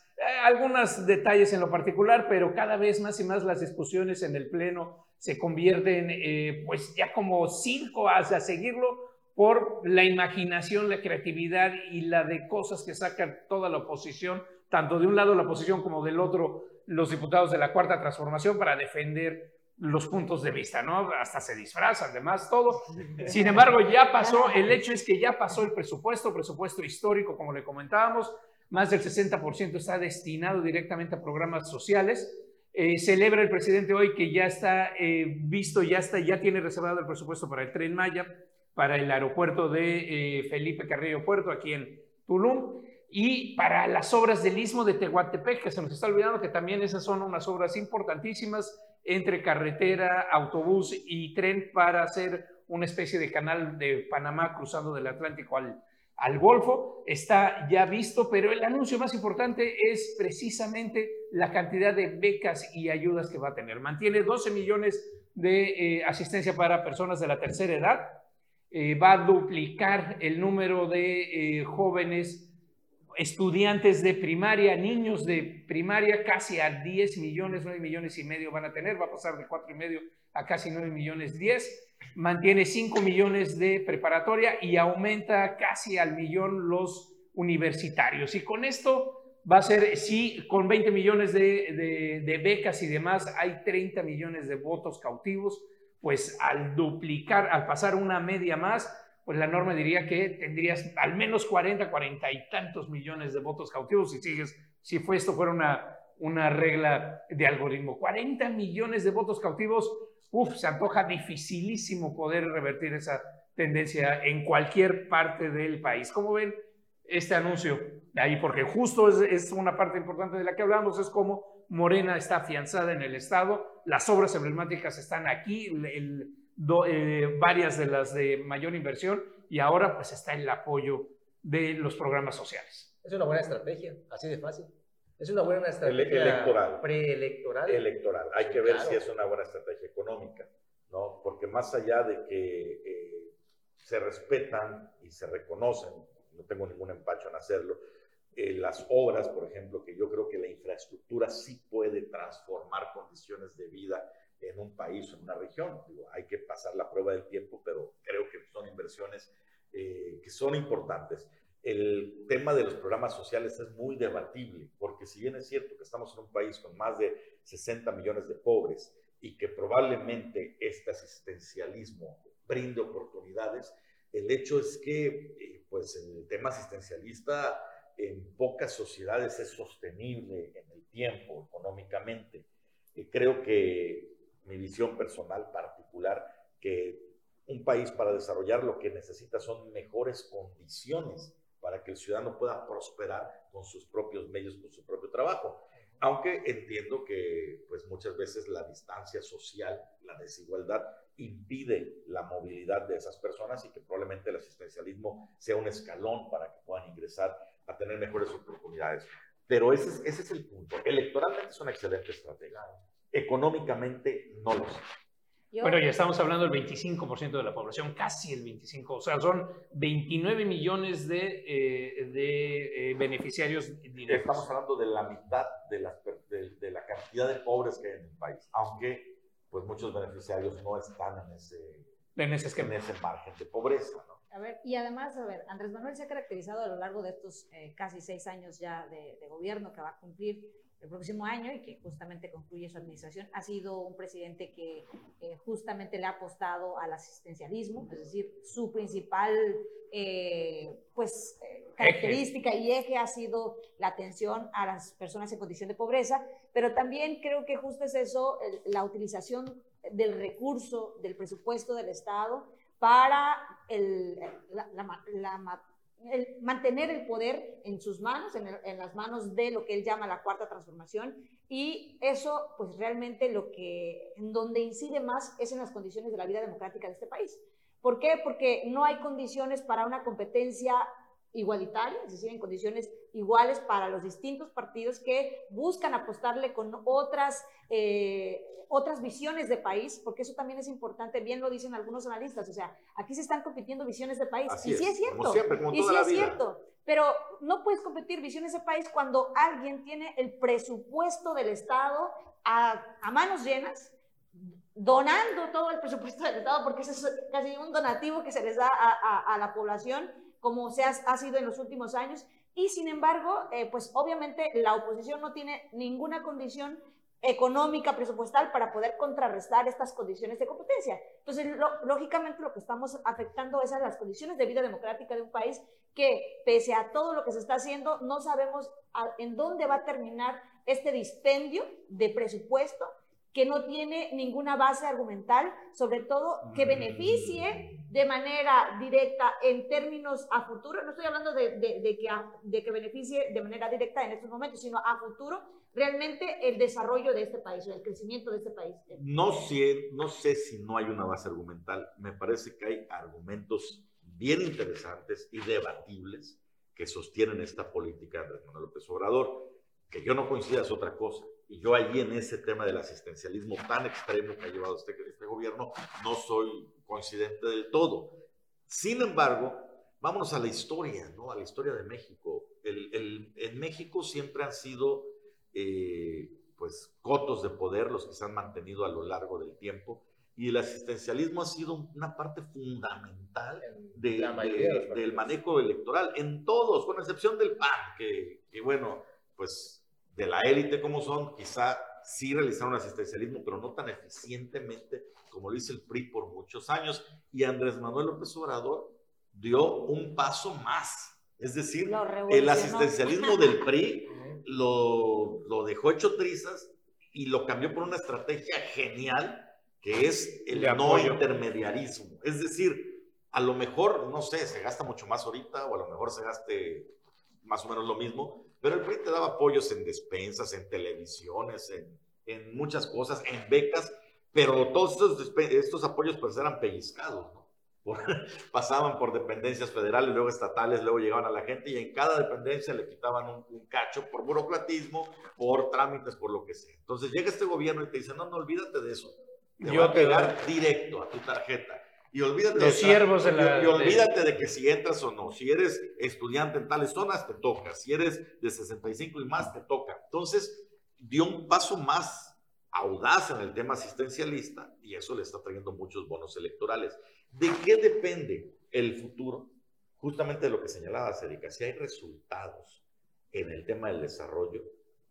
algunos detalles en lo particular, pero cada vez más y más las discusiones en el Pleno se convierten eh, pues ya como circo hacia seguirlo por la imaginación, la creatividad y la de cosas que saca toda la oposición tanto de un lado la oposición como del otro los diputados de la Cuarta Transformación para defender los puntos de vista, ¿no? Hasta se disfrazan, además, todo. Sin embargo, ya pasó, el hecho es que ya pasó el presupuesto, presupuesto histórico, como le comentábamos, más del 60% está destinado directamente a programas sociales. Eh, celebra el presidente hoy que ya está eh, visto, ya está, ya tiene reservado el presupuesto para el tren Maya, para el aeropuerto de eh, Felipe Carrillo Puerto, aquí en Tulum, y para las obras del Istmo de Tehuantepec, que se nos está olvidando que también esas son unas obras importantísimas entre carretera, autobús y tren para hacer una especie de canal de Panamá cruzando del Atlántico al, al Golfo. Está ya visto, pero el anuncio más importante es precisamente la cantidad de becas y ayudas que va a tener. Mantiene 12 millones de eh, asistencia para personas de la tercera edad. Eh, va a duplicar el número de eh, jóvenes estudiantes de primaria, niños de primaria, casi a 10 millones, 9 millones y medio van a tener, va a pasar de 4 y medio a casi 9 millones 10, mantiene 5 millones de preparatoria y aumenta casi al millón los universitarios. Y con esto va a ser, sí, con 20 millones de, de becas y demás, hay 30 millones de votos cautivos, pues al duplicar, al pasar una media más, pues la norma diría que tendrías al menos 40, 40 y tantos millones de votos cautivos si sigues, si fue esto fuera una, una regla de algoritmo. 40 millones de votos cautivos, uff, se antoja dificilísimo poder revertir esa tendencia en cualquier parte del país. ¿Cómo ven este anuncio? Ahí, porque justo es, es una parte importante de la que hablamos, es cómo Morena está afianzada en el Estado, las obras emblemáticas están aquí, el eh, varias de las de mayor inversión y ahora pues está el apoyo de los programas sociales. Es una buena estrategia, así de fácil. Es una buena estrategia electoral. preelectoral. Electoral. Hay que ver si es una buena estrategia económica, ¿no? Porque más allá de que eh, se respetan y se reconocen, no tengo ningún empacho en hacerlo, eh, las obras, por ejemplo, que yo creo que la infraestructura sí puede transformar condiciones de vida en un país o en una región. hay que pasar la prueba del tiempo, pero creo que son inversiones eh, que son importantes. El tema de los programas sociales es muy debatible, porque si bien es cierto que estamos en un país con más de 60 millones de pobres y que probablemente este asistencialismo brinde oportunidades, el hecho es que eh, pues el tema asistencialista en pocas sociedades es sostenible en el tiempo, económicamente. y creo que mi visión personal particular, que un país para desarrollar lo que necesita son mejores condiciones para que el ciudadano pueda prosperar con sus propios medios, con su propio trabajo. Aunque entiendo que pues muchas veces la distancia social, la desigualdad impide la movilidad de esas personas y que probablemente el asistencialismo sea un escalón para que puedan ingresar a tener mejores oportunidades. Pero ese es, ese es el punto. Electoralmente es una excelente estrategia económicamente no lo Bueno, ya estamos hablando del 25% de la población, casi el 25%, o sea, son 29 millones de, eh, de eh, beneficiarios directos. Estamos hablando de la mitad de la, de, la, cantidad de pobres que hay en el país, aunque pues muchos beneficiarios no están en ese, en ese, en ese margen de pobreza. ¿no? A ver, y además, a ver, Andrés Manuel se ha caracterizado a lo largo de estos eh, casi seis años ya de, de gobierno que va a cumplir el próximo año y que justamente concluye su administración, ha sido un presidente que eh, justamente le ha apostado al asistencialismo, es decir, su principal eh, pues, eh, característica y eje ha sido la atención a las personas en condición de pobreza, pero también creo que justo es eso, la utilización del recurso, del presupuesto del Estado para el, la, la, la el mantener el poder en sus manos, en, las manos de lo que él llama la cuarta transformación, y eso, pues realmente lo que, en donde incide más es en las condiciones de la vida democrática de este país. ¿Por qué? Porque no hay condiciones para una competencia igualitaria, es decir, en condiciones iguales para los distintos partidos que buscan apostarle con otras, eh, otras visiones de país, porque eso también es importante, bien lo dicen algunos analistas, o sea, aquí se están compitiendo visiones de país, y sí es cierto, y sí es cierto, pero no puedes competir visiones de país cuando alguien tiene el presupuesto del Estado a, a manos llenas, donando todo el presupuesto del Estado, porque eso es casi un donativo que se les da a, a, a la población, como se ha, ha sido en los últimos años. Y sin embargo, eh, pues obviamente la oposición no tiene ninguna condición económica, presupuestal, para poder contrarrestar estas condiciones de competencia. Entonces, lógicamente lo que estamos afectando es a las condiciones de vida democrática de un país que, pese a todo lo que se está haciendo, no sabemos en dónde va a terminar este dispendio de presupuesto que no tiene ninguna base argumental, sobre todo que beneficie de manera directa en términos a futuro, no estoy hablando de, de, que, de que beneficie de manera directa en estos momentos, sino a futuro realmente el desarrollo de este país el crecimiento de este país. No sé, no sé si no hay una base argumental, me parece que hay argumentos bien interesantes y debatibles que sostienen esta política de Andrés Manuel López Obrador, que yo no coincida es otra cosa y yo allí en ese tema del asistencialismo tan extremo que ha llevado este, este gobierno, no soy coincidente del todo. Sin embargo, vámonos a la historia, ¿no? A la historia de México. El, el, en México siempre han sido, eh, pues, cotos de poder los que se han mantenido a lo largo del tiempo y el asistencialismo ha sido una parte fundamental de, del manejo electoral en todos, con excepción del PAN, que, que bueno, pues de la élite como son, quizá sí realizaron asistencialismo, pero no tan eficientemente como lo hizo el PRI por muchos años. Y Andrés Manuel López Obrador dio un paso más. Es decir, el asistencialismo del PRI lo, lo dejó hecho trizas y lo cambió por una estrategia genial que es el no intermediarismo. Es decir, a lo mejor, no sé, se gasta mucho más ahorita o a lo mejor se gaste más o menos lo mismo, pero el PRI te daba apoyos en despensas, en televisiones, en, en muchas cosas, en becas, pero todos estos, estos apoyos pues eran pellizcados, ¿no? pasaban por dependencias federales, luego estatales, luego llegaban a la gente y en cada dependencia le quitaban un, un, cacho por burocratismo, por trámites, por lo que sea. Entonces llega este gobierno y te dice, no, no olvídate de eso. Te Yo a pegar directo a tu tarjeta. Y olvídate, Los de, siervos de y olvídate de que si entras o no. Si eres estudiante en tales zonas, te toca. Si eres de 65 y más, te toca. Entonces, dio un paso más audaz en el tema asistencialista y eso le está trayendo muchos bonos electorales. ¿De qué depende el futuro? Justamente de lo que señalaba Cédrica. Si hay resultados en el tema del desarrollo,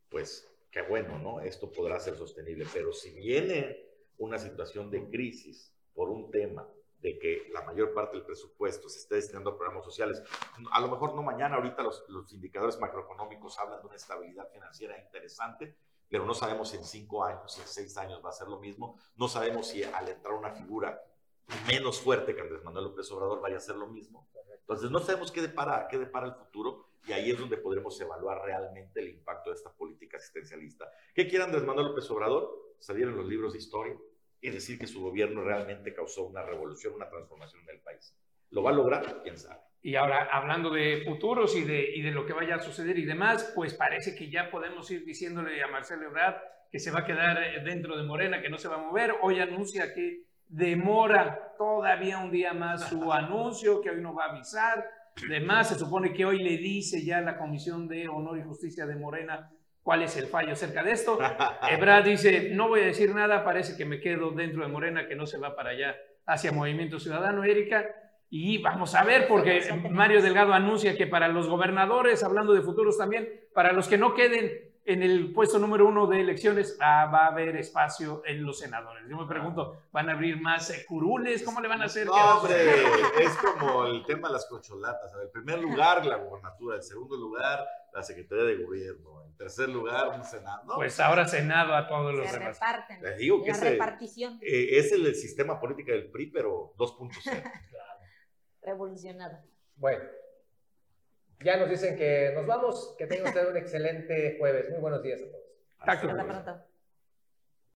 pues qué bueno, ¿no? Esto podrá ser sostenible. Pero si viene una situación de crisis por un tema de que la mayor parte del presupuesto se esté destinando a programas sociales. A lo mejor no mañana, ahorita los, los indicadores macroeconómicos hablan de una estabilidad financiera interesante, pero no sabemos si en cinco años, si en seis años va a ser lo mismo. No sabemos si al entrar una figura menos fuerte que Andrés Manuel López Obrador vaya a ser lo mismo. Entonces no sabemos qué depara, qué depara el futuro y ahí es donde podremos evaluar realmente el impacto de esta política asistencialista. ¿Qué quiere Andrés Manuel López Obrador? Salir en los libros de historia, y decir que su gobierno realmente causó una revolución, una transformación en el país. ¿Lo va a lograr? ¿Quién sabe? Y ahora, hablando de futuros y de, y de lo que vaya a suceder y demás, pues parece que ya podemos ir diciéndole a Marcelo Ebrard que se va a quedar dentro de Morena, que no se va a mover. Hoy anuncia que demora todavía un día más su anuncio, que hoy no va a avisar. Además, se supone que hoy le dice ya la Comisión de Honor y Justicia de Morena cuál es el fallo acerca de esto. Ebrard dice, no voy a decir nada, parece que me quedo dentro de Morena, que no se va para allá hacia Movimiento Ciudadano, Erika. Y vamos a ver, porque Mario Delgado anuncia que para los gobernadores, hablando de futuros también, para los que no queden en el puesto número uno de elecciones ah, va a haber espacio en los senadores. Yo me pregunto, ¿van a abrir más curules? ¿Cómo le van a hacer? No, hombre, es como el tema de las cocholatas. En primer lugar, la gubernatura. En segundo lugar, la Secretaría de Gobierno. Tercer lugar, un Senado. Pues ahora Senado a todos los Se demás. reparten. Les digo que la ese, repartición eh, es el, sistema político del PRI, pero 2.0. revolucionada. Bueno, ya nos dicen que nos vamos. Que tengan ustedes un excelente jueves. Muy buenos días a todos. Hasta Hasta pronto.